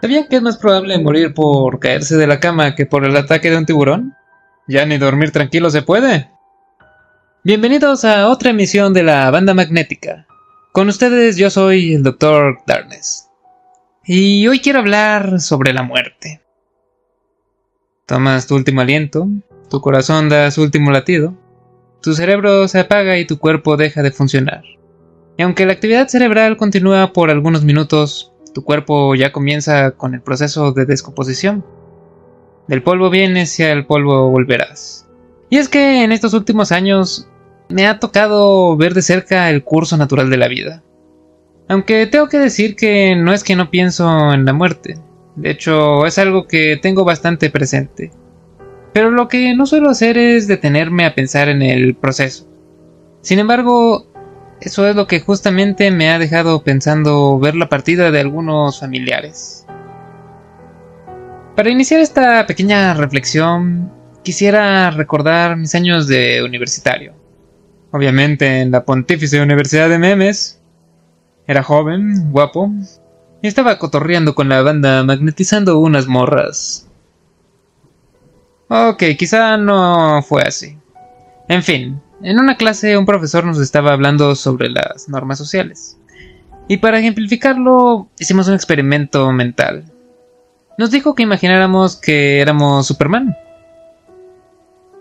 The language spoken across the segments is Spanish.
¿Sabían que es más probable morir por caerse de la cama que por el ataque de un tiburón? Ya ni dormir tranquilo se puede. Bienvenidos a otra emisión de la banda magnética. Con ustedes yo soy el Dr. Darkness. Y hoy quiero hablar sobre la muerte. Tomas tu último aliento, tu corazón da su último latido, tu cerebro se apaga y tu cuerpo deja de funcionar. Y aunque la actividad cerebral continúa por algunos minutos, tu cuerpo ya comienza con el proceso de descomposición. Del polvo vienes y al polvo volverás. Y es que en estos últimos años me ha tocado ver de cerca el curso natural de la vida. Aunque tengo que decir que no es que no pienso en la muerte, de hecho es algo que tengo bastante presente. Pero lo que no suelo hacer es detenerme a pensar en el proceso. Sin embargo, eso es lo que justamente me ha dejado pensando ver la partida de algunos familiares. Para iniciar esta pequeña reflexión, quisiera recordar mis años de universitario. Obviamente en la Pontífice Universidad de Memes. Era joven, guapo, y estaba cotorreando con la banda magnetizando unas morras. Ok, quizá no fue así. En fin, en una clase un profesor nos estaba hablando sobre las normas sociales. Y para ejemplificarlo hicimos un experimento mental. Nos dijo que imagináramos que éramos Superman.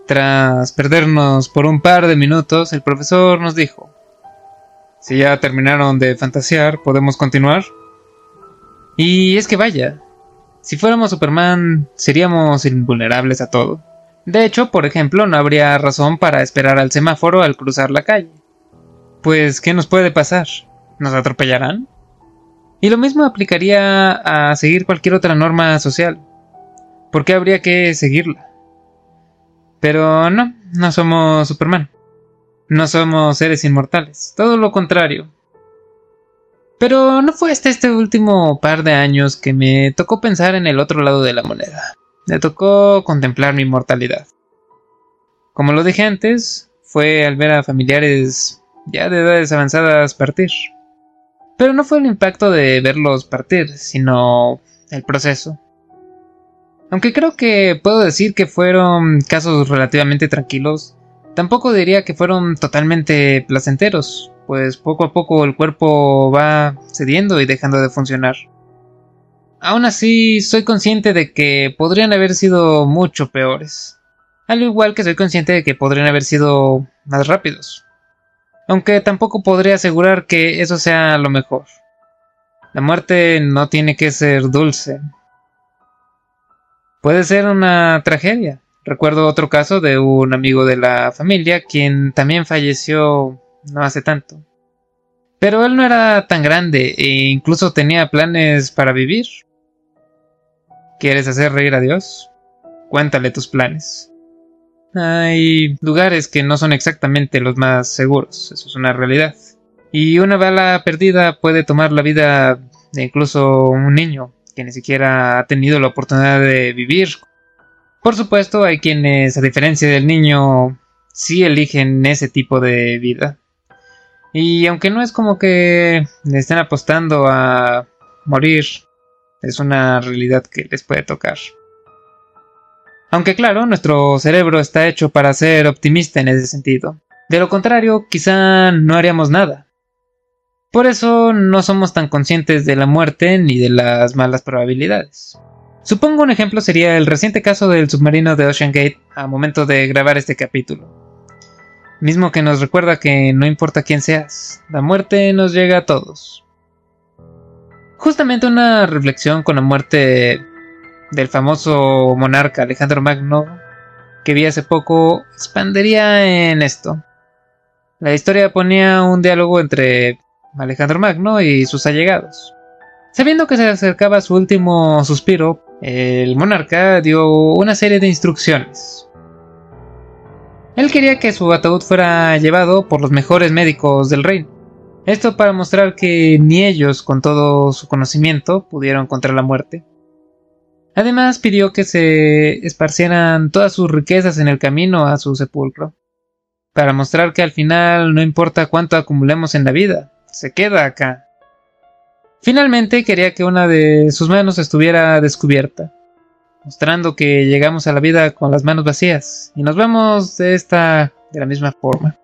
Tras perdernos por un par de minutos, el profesor nos dijo, si ya terminaron de fantasear, ¿podemos continuar? Y es que vaya, si fuéramos Superman, seríamos invulnerables a todo. De hecho, por ejemplo, no habría razón para esperar al semáforo al cruzar la calle. Pues, ¿qué nos puede pasar? ¿Nos atropellarán? Y lo mismo aplicaría a seguir cualquier otra norma social. ¿Por qué habría que seguirla? Pero no, no somos Superman. No somos seres inmortales. Todo lo contrario. Pero no fue hasta este último par de años que me tocó pensar en el otro lado de la moneda. Me tocó contemplar mi mortalidad. Como lo dije antes, fue al ver a familiares ya de edades avanzadas partir. Pero no fue el impacto de verlos partir, sino el proceso. Aunque creo que puedo decir que fueron casos relativamente tranquilos, tampoco diría que fueron totalmente placenteros, pues poco a poco el cuerpo va cediendo y dejando de funcionar. Aún así, soy consciente de que podrían haber sido mucho peores. Al igual que soy consciente de que podrían haber sido más rápidos. Aunque tampoco podría asegurar que eso sea lo mejor. La muerte no tiene que ser dulce. Puede ser una tragedia. Recuerdo otro caso de un amigo de la familia quien también falleció no hace tanto. Pero él no era tan grande e incluso tenía planes para vivir. ¿Quieres hacer reír a Dios? Cuéntale tus planes. Hay lugares que no son exactamente los más seguros, eso es una realidad. Y una bala perdida puede tomar la vida de incluso un niño que ni siquiera ha tenido la oportunidad de vivir. Por supuesto, hay quienes, a diferencia del niño, sí eligen ese tipo de vida. Y aunque no es como que estén apostando a morir es una realidad que les puede tocar. Aunque claro, nuestro cerebro está hecho para ser optimista en ese sentido. De lo contrario, quizá no haríamos nada. Por eso no somos tan conscientes de la muerte ni de las malas probabilidades. Supongo un ejemplo sería el reciente caso del submarino de Ocean Gate a momento de grabar este capítulo. Mismo que nos recuerda que no importa quién seas, la muerte nos llega a todos. Justamente una reflexión con la muerte del famoso monarca Alejandro Magno que vi hace poco expandería en esto. La historia ponía un diálogo entre Alejandro Magno y sus allegados. Sabiendo que se acercaba su último suspiro, el monarca dio una serie de instrucciones. Él quería que su ataúd fuera llevado por los mejores médicos del reino esto para mostrar que ni ellos, con todo su conocimiento, pudieron contra la muerte. Además pidió que se esparcieran todas sus riquezas en el camino a su sepulcro, para mostrar que al final no importa cuánto acumulemos en la vida, se queda acá. Finalmente quería que una de sus manos estuviera descubierta, mostrando que llegamos a la vida con las manos vacías y nos vemos de esta de la misma forma.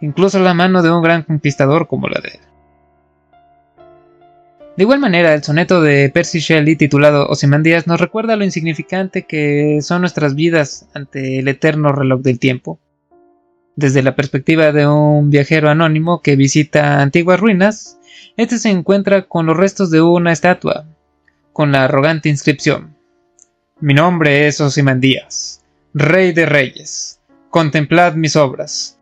Incluso la mano de un gran conquistador como la de él. De igual manera, el soneto de Percy Shelley titulado Ozymandias nos recuerda lo insignificante que son nuestras vidas ante el eterno reloj del tiempo. Desde la perspectiva de un viajero anónimo que visita antiguas ruinas, este se encuentra con los restos de una estatua, con la arrogante inscripción: Mi nombre es Ozymandias, rey de reyes, contemplad mis obras.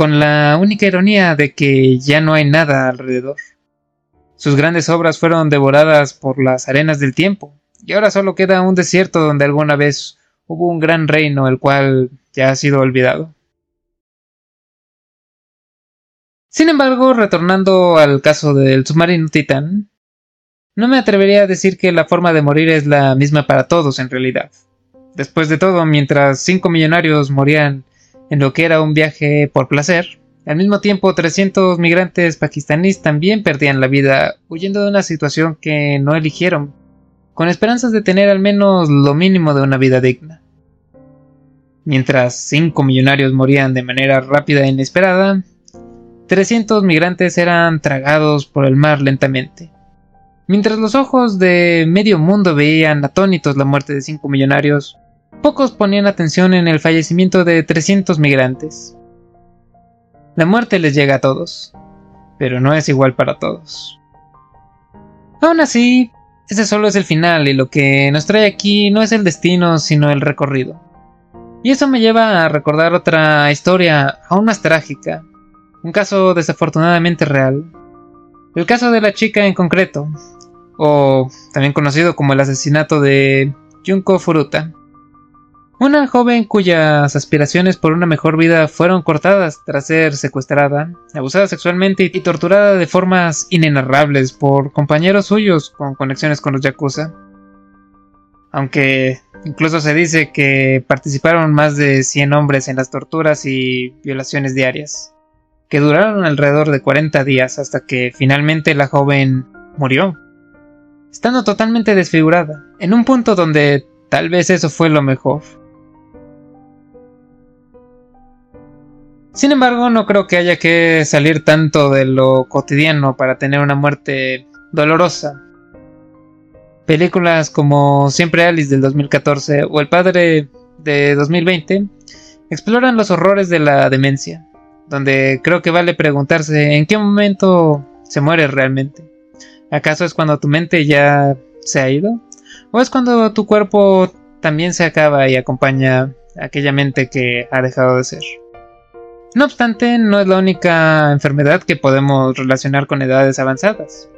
Con la única ironía de que ya no hay nada alrededor. Sus grandes obras fueron devoradas por las arenas del tiempo, y ahora solo queda un desierto donde alguna vez hubo un gran reino el cual ya ha sido olvidado. Sin embargo, retornando al caso del submarino Titán, no me atrevería a decir que la forma de morir es la misma para todos en realidad. Después de todo, mientras cinco millonarios morían en lo que era un viaje por placer, al mismo tiempo, 300 migrantes pakistaníes también perdían la vida huyendo de una situación que no eligieron, con esperanzas de tener al menos lo mínimo de una vida digna. Mientras 5 millonarios morían de manera rápida e inesperada, 300 migrantes eran tragados por el mar lentamente. Mientras los ojos de medio mundo veían atónitos la muerte de 5 millonarios, pocos ponían atención en el fallecimiento de 300 migrantes. La muerte les llega a todos, pero no es igual para todos. Aún así, ese solo es el final y lo que nos trae aquí no es el destino, sino el recorrido. Y eso me lleva a recordar otra historia aún más trágica, un caso desafortunadamente real. El caso de la chica en concreto, o también conocido como el asesinato de Junko Furuta, una joven cuyas aspiraciones por una mejor vida fueron cortadas tras ser secuestrada, abusada sexualmente y torturada de formas inenarrables por compañeros suyos con conexiones con los Yakuza. Aunque incluso se dice que participaron más de 100 hombres en las torturas y violaciones diarias, que duraron alrededor de 40 días hasta que finalmente la joven murió, estando totalmente desfigurada, en un punto donde tal vez eso fue lo mejor. Sin embargo, no creo que haya que salir tanto de lo cotidiano para tener una muerte dolorosa. Películas como Siempre Alice del 2014 o El Padre de 2020 exploran los horrores de la demencia, donde creo que vale preguntarse en qué momento se muere realmente. ¿Acaso es cuando tu mente ya se ha ido? ¿O es cuando tu cuerpo también se acaba y acompaña a aquella mente que ha dejado de ser? No obstante, no es la única enfermedad que podemos relacionar con edades avanzadas,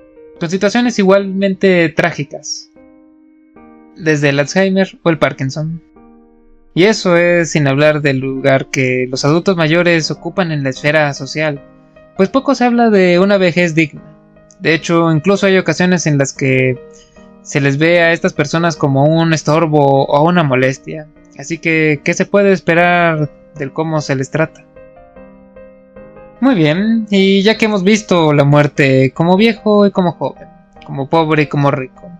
con situaciones igualmente trágicas, desde el Alzheimer o el Parkinson. Y eso es sin hablar del lugar que los adultos mayores ocupan en la esfera social, pues poco se habla de una vejez digna. De hecho, incluso hay ocasiones en las que se les ve a estas personas como un estorbo o una molestia. Así que, ¿qué se puede esperar del cómo se les trata? Muy bien, y ya que hemos visto la muerte como viejo y como joven, como pobre y como rico,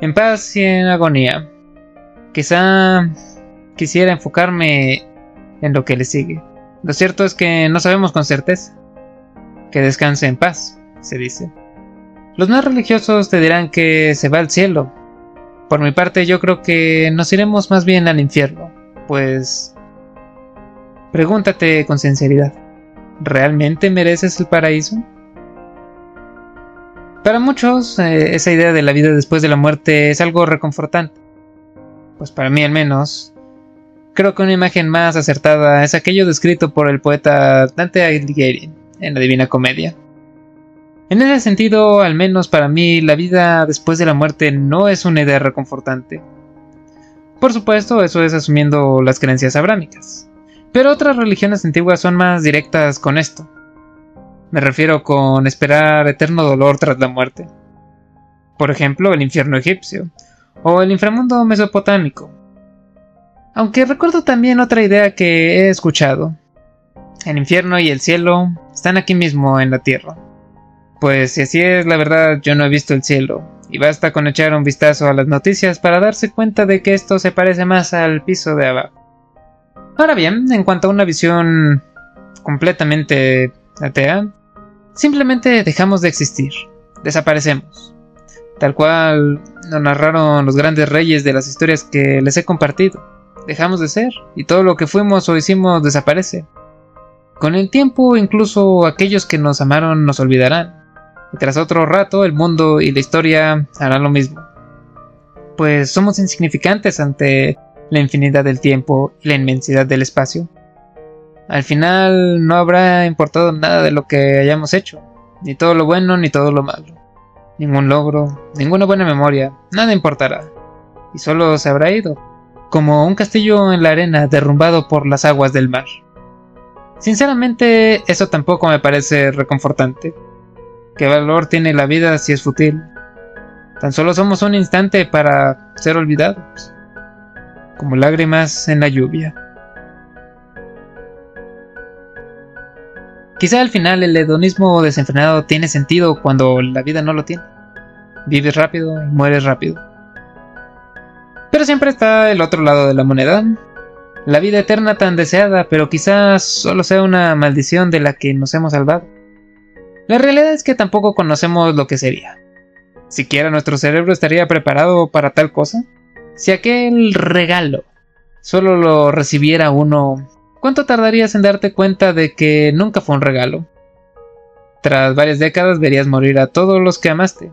en paz y en agonía, quizá quisiera enfocarme en lo que le sigue. Lo cierto es que no sabemos con certeza. Que descanse en paz, se dice. Los más religiosos te dirán que se va al cielo. Por mi parte yo creo que nos iremos más bien al infierno, pues... Pregúntate con sinceridad. ¿Realmente mereces el paraíso? Para muchos, eh, esa idea de la vida después de la muerte es algo reconfortante. Pues para mí al menos, creo que una imagen más acertada es aquello descrito por el poeta Dante Alighieri en la Divina Comedia. En ese sentido, al menos para mí, la vida después de la muerte no es una idea reconfortante. Por supuesto, eso es asumiendo las creencias abrámicas. Pero otras religiones antiguas son más directas con esto. Me refiero con esperar eterno dolor tras la muerte. Por ejemplo, el infierno egipcio o el inframundo mesopotámico. Aunque recuerdo también otra idea que he escuchado. El infierno y el cielo están aquí mismo en la tierra. Pues si así es, la verdad yo no he visto el cielo, y basta con echar un vistazo a las noticias para darse cuenta de que esto se parece más al piso de abajo. Ahora bien, en cuanto a una visión completamente atea, simplemente dejamos de existir, desaparecemos, tal cual nos narraron los grandes reyes de las historias que les he compartido. Dejamos de ser, y todo lo que fuimos o hicimos desaparece. Con el tiempo, incluso aquellos que nos amaron nos olvidarán, y tras otro rato el mundo y la historia harán lo mismo. Pues somos insignificantes ante la infinidad del tiempo y la inmensidad del espacio. Al final no habrá importado nada de lo que hayamos hecho, ni todo lo bueno ni todo lo malo. Ningún logro, ninguna buena memoria, nada importará. Y solo se habrá ido, como un castillo en la arena derrumbado por las aguas del mar. Sinceramente, eso tampoco me parece reconfortante. ¿Qué valor tiene la vida si es fútil? Tan solo somos un instante para ser olvidados, como lágrimas en la lluvia. Quizá al final el hedonismo desenfrenado tiene sentido cuando la vida no lo tiene. Vives rápido y mueres rápido. Pero siempre está el otro lado de la moneda. La vida eterna tan deseada, pero quizás solo sea una maldición de la que nos hemos salvado. La realidad es que tampoco conocemos lo que sería. ¿Siquiera nuestro cerebro estaría preparado para tal cosa? Si aquel regalo solo lo recibiera uno, ¿cuánto tardarías en darte cuenta de que nunca fue un regalo? Tras varias décadas verías morir a todos los que amaste.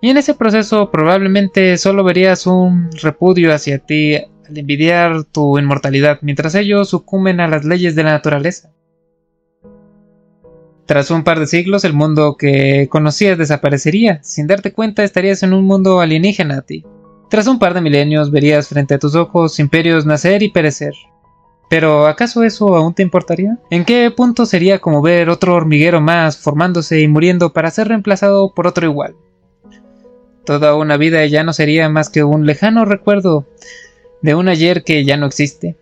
Y en ese proceso probablemente solo verías un repudio hacia ti al envidiar tu inmortalidad mientras ellos sucumben a las leyes de la naturaleza. Tras un par de siglos, el mundo que conocías desaparecería. Sin darte cuenta, estarías en un mundo alienígena a ti. Tras un par de milenios, verías frente a tus ojos imperios nacer y perecer. Pero ¿acaso eso aún te importaría? ¿En qué punto sería como ver otro hormiguero más formándose y muriendo para ser reemplazado por otro igual? Toda una vida ya no sería más que un lejano recuerdo de un ayer que ya no existe.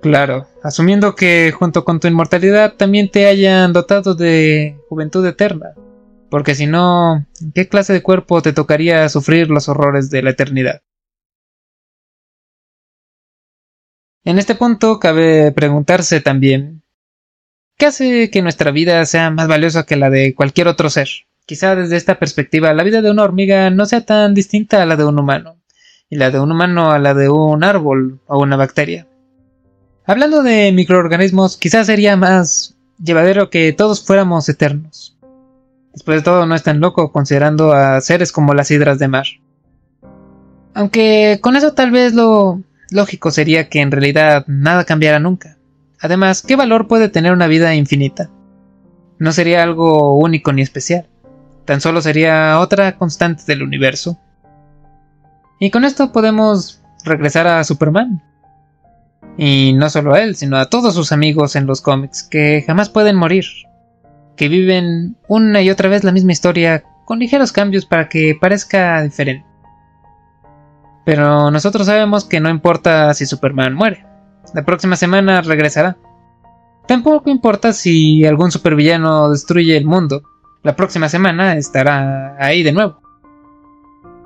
Claro, asumiendo que junto con tu inmortalidad también te hayan dotado de juventud eterna. Porque si no, ¿qué clase de cuerpo te tocaría sufrir los horrores de la eternidad? En este punto cabe preguntarse también, ¿qué hace que nuestra vida sea más valiosa que la de cualquier otro ser? Quizá desde esta perspectiva la vida de una hormiga no sea tan distinta a la de un humano, y la de un humano a la de un árbol o una bacteria. Hablando de microorganismos, quizás sería más llevadero que todos fuéramos eternos. Después de todo, no es tan loco considerando a seres como las hidras de mar. Aunque con eso tal vez lo lógico sería que en realidad nada cambiara nunca. Además, ¿qué valor puede tener una vida infinita? No sería algo único ni especial. Tan solo sería otra constante del universo. Y con esto podemos regresar a Superman. Y no solo a él, sino a todos sus amigos en los cómics, que jamás pueden morir, que viven una y otra vez la misma historia con ligeros cambios para que parezca diferente. Pero nosotros sabemos que no importa si Superman muere, la próxima semana regresará. Tampoco importa si algún supervillano destruye el mundo, la próxima semana estará ahí de nuevo.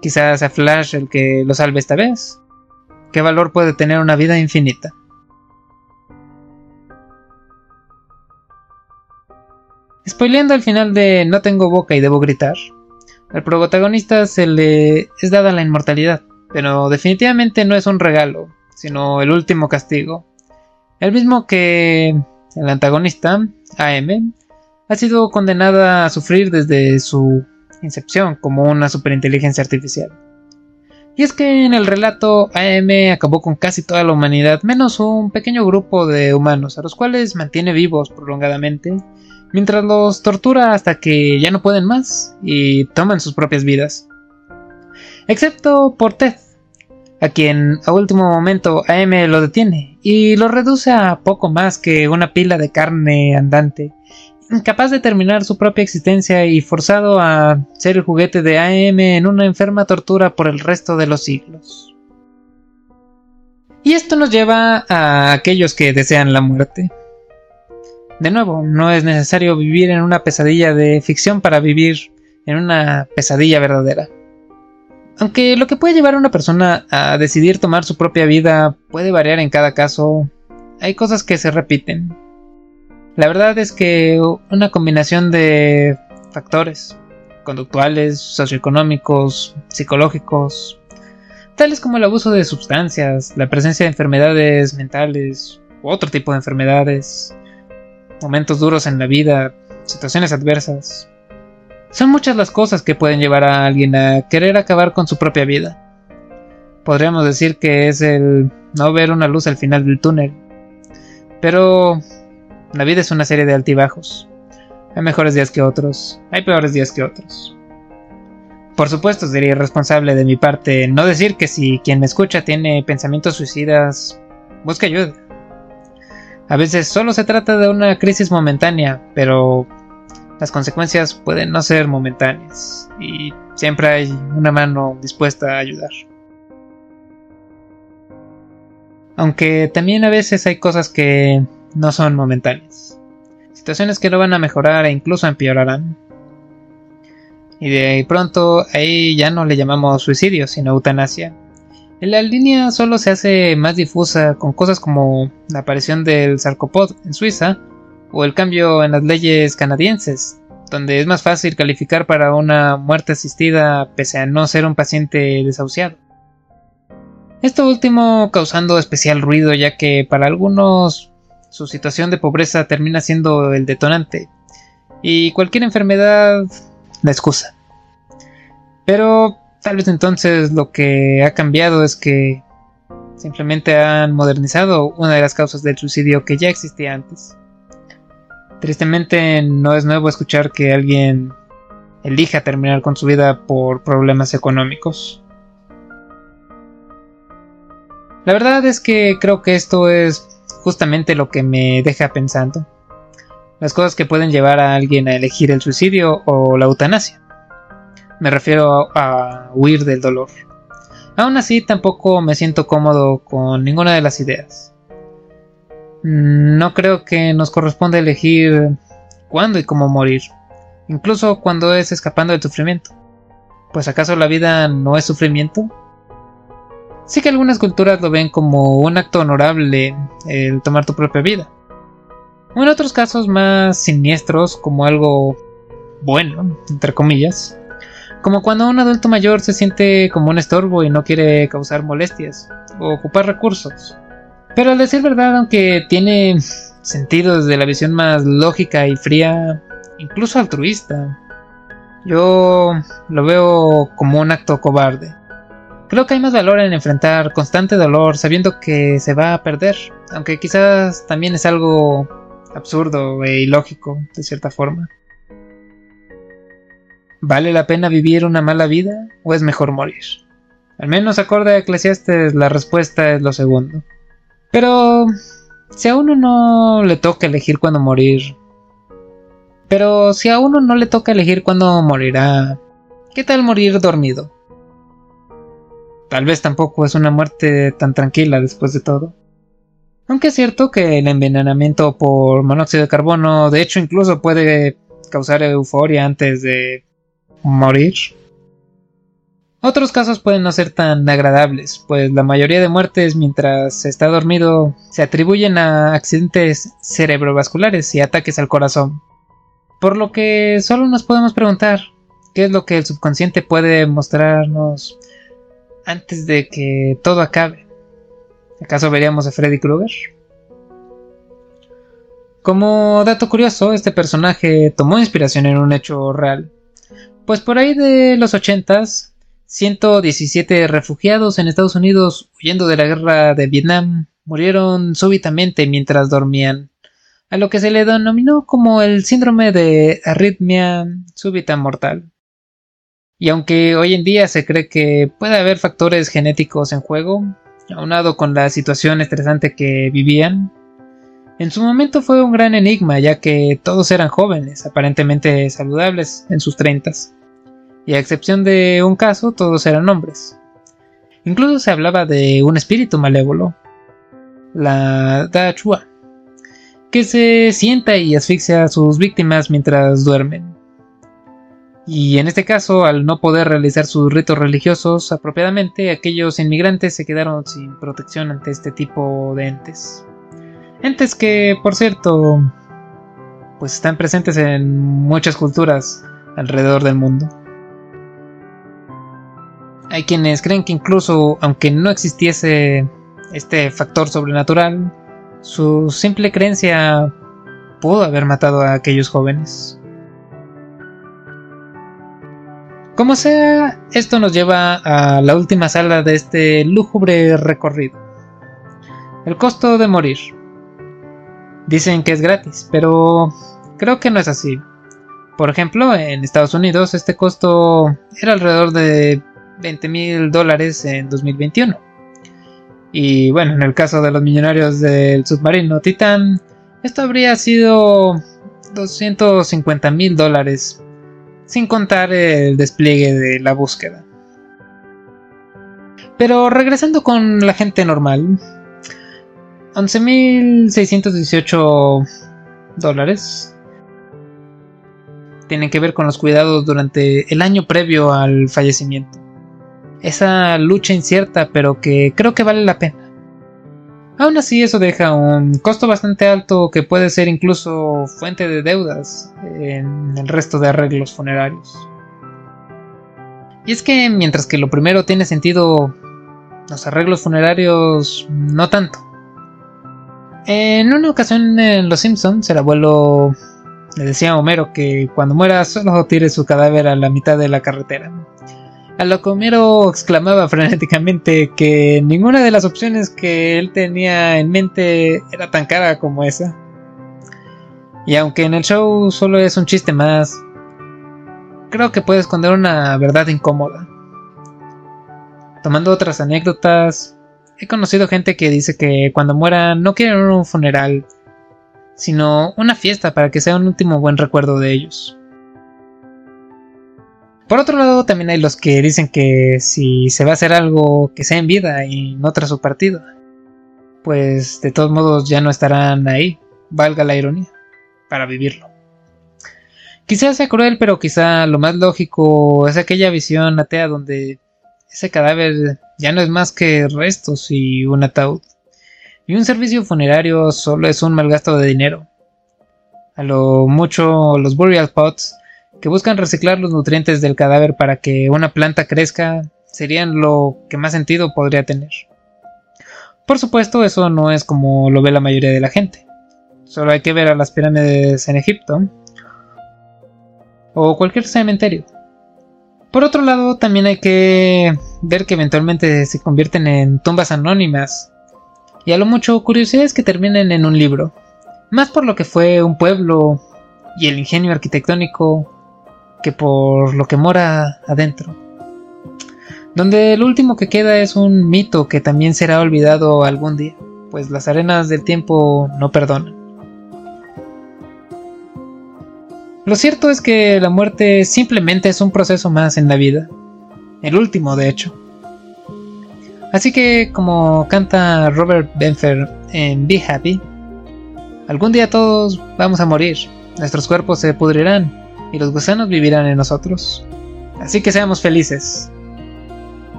Quizás a Flash el que lo salve esta vez, ¿Qué valor puede tener una vida infinita? Spoileando al final de No tengo boca y debo gritar, al protagonista se le es dada la inmortalidad, pero definitivamente no es un regalo, sino el último castigo. El mismo que el antagonista, AM, ha sido condenada a sufrir desde su incepción como una superinteligencia artificial. Y es que en el relato AM acabó con casi toda la humanidad, menos un pequeño grupo de humanos, a los cuales mantiene vivos prolongadamente, mientras los tortura hasta que ya no pueden más y toman sus propias vidas. Excepto por Ted, a quien a último momento AM lo detiene y lo reduce a poco más que una pila de carne andante, incapaz de terminar su propia existencia y forzado a ser el juguete de AM en una enferma tortura por el resto de los siglos. Y esto nos lleva a aquellos que desean la muerte. De nuevo, no es necesario vivir en una pesadilla de ficción para vivir en una pesadilla verdadera. Aunque lo que puede llevar a una persona a decidir tomar su propia vida puede variar en cada caso, hay cosas que se repiten. La verdad es que una combinación de factores conductuales, socioeconómicos, psicológicos, tales como el abuso de sustancias, la presencia de enfermedades mentales u otro tipo de enfermedades, momentos duros en la vida, situaciones adversas, son muchas las cosas que pueden llevar a alguien a querer acabar con su propia vida. Podríamos decir que es el no ver una luz al final del túnel. Pero la vida es una serie de altibajos. Hay mejores días que otros, hay peores días que otros. Por supuesto, sería irresponsable de mi parte no decir que si quien me escucha tiene pensamientos suicidas, busque ayuda. A veces solo se trata de una crisis momentánea, pero las consecuencias pueden no ser momentáneas y siempre hay una mano dispuesta a ayudar. Aunque también a veces hay cosas que no son momentáneas. Situaciones que no van a mejorar e incluso empeorarán. Y de pronto ahí ya no le llamamos suicidio, sino eutanasia. La línea solo se hace más difusa con cosas como la aparición del sarcopod en Suiza o el cambio en las leyes canadienses, donde es más fácil calificar para una muerte asistida pese a no ser un paciente desahuciado. Esto último causando especial ruido ya que para algunos su situación de pobreza termina siendo el detonante y cualquier enfermedad la excusa. Pero tal vez entonces lo que ha cambiado es que simplemente han modernizado una de las causas del suicidio que ya existía antes. Tristemente no es nuevo escuchar que alguien elija terminar con su vida por problemas económicos. La verdad es que creo que esto es justamente lo que me deja pensando. Las cosas que pueden llevar a alguien a elegir el suicidio o la eutanasia. Me refiero a, huir del dolor. Aún así, tampoco me siento cómodo con ninguna de las ideas. No creo que nos corresponda elegir cuándo y cómo morir, incluso cuando es escapando del sufrimiento. Pues acaso la vida no es sufrimiento? Sí que algunas culturas lo ven como un acto honorable el tomar tu propia vida. O en otros casos más siniestros como algo bueno, entre comillas. Como cuando un adulto mayor se siente como un estorbo y no quiere causar molestias o ocupar recursos. Pero al decir verdad, aunque tiene sentido desde la visión más lógica y fría, incluso altruista, yo lo veo como un acto cobarde. Creo que hay más valor en enfrentar constante dolor sabiendo que se va a perder, aunque quizás también es algo absurdo e ilógico, de cierta forma. ¿Vale la pena vivir una mala vida o es mejor morir? Al menos acorde a Eclesiastes la respuesta es lo segundo. Pero si a uno no le toca elegir cuándo morir. Pero si a uno no le toca elegir cuándo morirá, ¿qué tal morir dormido? Tal vez tampoco es una muerte tan tranquila después de todo. Aunque es cierto que el envenenamiento por monóxido de carbono de hecho incluso puede causar euforia antes de morir. Otros casos pueden no ser tan agradables, pues la mayoría de muertes mientras se está dormido se atribuyen a accidentes cerebrovasculares y ataques al corazón. Por lo que solo nos podemos preguntar qué es lo que el subconsciente puede mostrarnos antes de que todo acabe. ¿Acaso veríamos a Freddy Krueger? Como dato curioso, este personaje tomó inspiración en un hecho real. Pues por ahí de los ochentas, 117 refugiados en Estados Unidos huyendo de la guerra de Vietnam murieron súbitamente mientras dormían, a lo que se le denominó como el síndrome de arritmia súbita mortal. Y aunque hoy en día se cree que puede haber factores genéticos en juego, aunado con la situación estresante que vivían, en su momento fue un gran enigma ya que todos eran jóvenes, aparentemente saludables en sus treintas y a excepción de un caso, todos eran hombres. Incluso se hablaba de un espíritu malévolo, la Da Chua, que se sienta y asfixia a sus víctimas mientras duermen. Y en este caso, al no poder realizar sus ritos religiosos apropiadamente, aquellos inmigrantes se quedaron sin protección ante este tipo de entes. Entes que, por cierto, pues están presentes en muchas culturas alrededor del mundo. Hay quienes creen que incluso aunque no existiese este factor sobrenatural, su simple creencia pudo haber matado a aquellos jóvenes. Como sea, esto nos lleva a la última sala de este lúgubre recorrido. El costo de morir. Dicen que es gratis, pero creo que no es así. Por ejemplo, en Estados Unidos este costo era alrededor de 20 mil dólares en 2021. Y bueno, en el caso de los millonarios del submarino Titan, esto habría sido 250 mil dólares sin contar el despliegue de la búsqueda. Pero regresando con la gente normal, 11.618 dólares tienen que ver con los cuidados durante el año previo al fallecimiento. Esa lucha incierta, pero que creo que vale la pena. Aún así, eso deja un costo bastante alto que puede ser incluso fuente de deudas en el resto de arreglos funerarios. Y es que mientras que lo primero tiene sentido, los arreglos funerarios no tanto. En una ocasión en Los Simpsons, el abuelo le decía a Homero que cuando muera solo tire su cadáver a la mitad de la carretera. A lo que exclamaba frenéticamente que ninguna de las opciones que él tenía en mente era tan cara como esa. Y aunque en el show solo es un chiste más, creo que puede esconder una verdad incómoda. Tomando otras anécdotas, he conocido gente que dice que cuando muera no quieren un funeral, sino una fiesta para que sea un último buen recuerdo de ellos. Por otro lado, también hay los que dicen que si se va a hacer algo que sea en vida y no tras su partido, pues de todos modos ya no estarán ahí, valga la ironía, para vivirlo. Quizás sea cruel, pero quizá lo más lógico es aquella visión atea donde ese cadáver ya no es más que restos y un ataúd. Y un servicio funerario solo es un mal gasto de dinero. A lo mucho los burial pots que buscan reciclar los nutrientes del cadáver para que una planta crezca serían lo que más sentido podría tener. Por supuesto, eso no es como lo ve la mayoría de la gente. Solo hay que ver a las pirámides en Egipto o cualquier cementerio. Por otro lado, también hay que ver que eventualmente se convierten en tumbas anónimas y a lo mucho curiosidades que terminen en un libro, más por lo que fue un pueblo y el ingenio arquitectónico que por lo que mora adentro. Donde el último que queda es un mito que también será olvidado algún día, pues las arenas del tiempo no perdonan. Lo cierto es que la muerte simplemente es un proceso más en la vida, el último de hecho. Así que, como canta Robert Benfer en Be Happy, algún día todos vamos a morir, nuestros cuerpos se pudrirán, y los gusanos vivirán en nosotros. Así que seamos felices.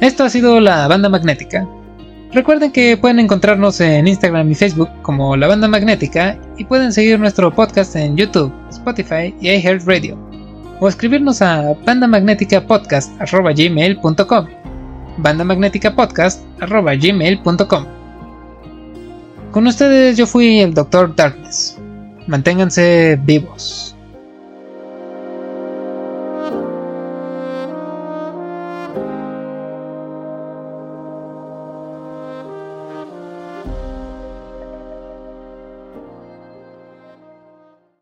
Esto ha sido la banda magnética. Recuerden que pueden encontrarnos en Instagram y Facebook como la banda magnética y pueden seguir nuestro podcast en YouTube, Spotify y iHeartRadio o escribirnos a bandamagneticapodcast.gmail.com bandamagneticapodcast.gmail.com Con ustedes yo fui el Dr. Darkness. Manténganse vivos.